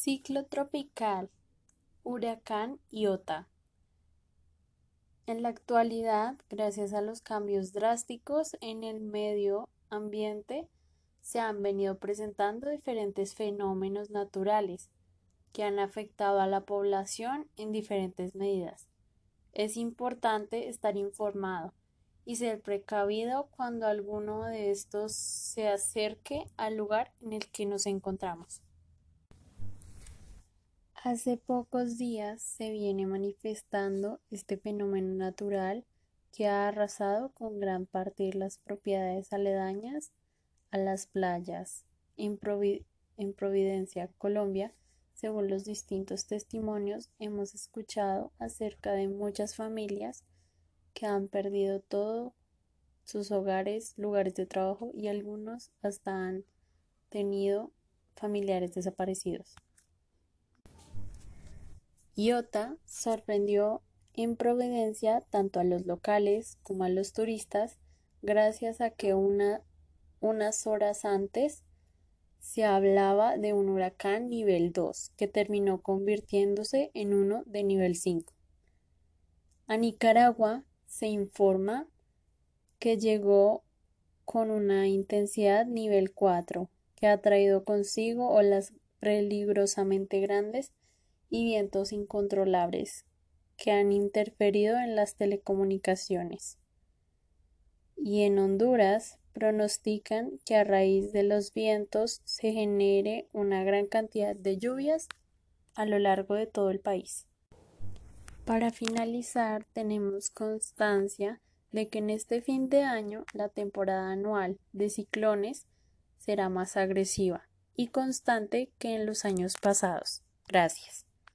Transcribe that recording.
Ciclo tropical, huracán Iota. En la actualidad, gracias a los cambios drásticos en el medio ambiente, se han venido presentando diferentes fenómenos naturales que han afectado a la población en diferentes medidas. Es importante estar informado y ser precavido cuando alguno de estos se acerque al lugar en el que nos encontramos. Hace pocos días se viene manifestando este fenómeno natural que ha arrasado con gran parte de las propiedades aledañas a las playas en, Providencia, Colombia. Según los distintos testimonios, hemos escuchado acerca de muchas familias que han perdido todo, sus hogares, lugares de trabajo y algunos hasta han tenido familiares desaparecidos. Iota sorprendió en Providencia tanto a los locales como a los turistas gracias a que unas horas antes se hablaba de un huracán nivel 2 que terminó convirtiéndose en uno de nivel 5. A Nicaragua se informa que llegó con una intensidad nivel 4 que ha traído consigo olas peligrosamente grandes y vientos incontrolables que han interferido en las telecomunicaciones. Y en Honduras pronostican que a raíz de los vientos se genere una gran cantidad de lluvias a lo largo de todo el país. Para finalizar, tenemos constancia de que en este fin de año la temporada anual de ciclones será más agresiva y constante que en los años pasados. Gracias.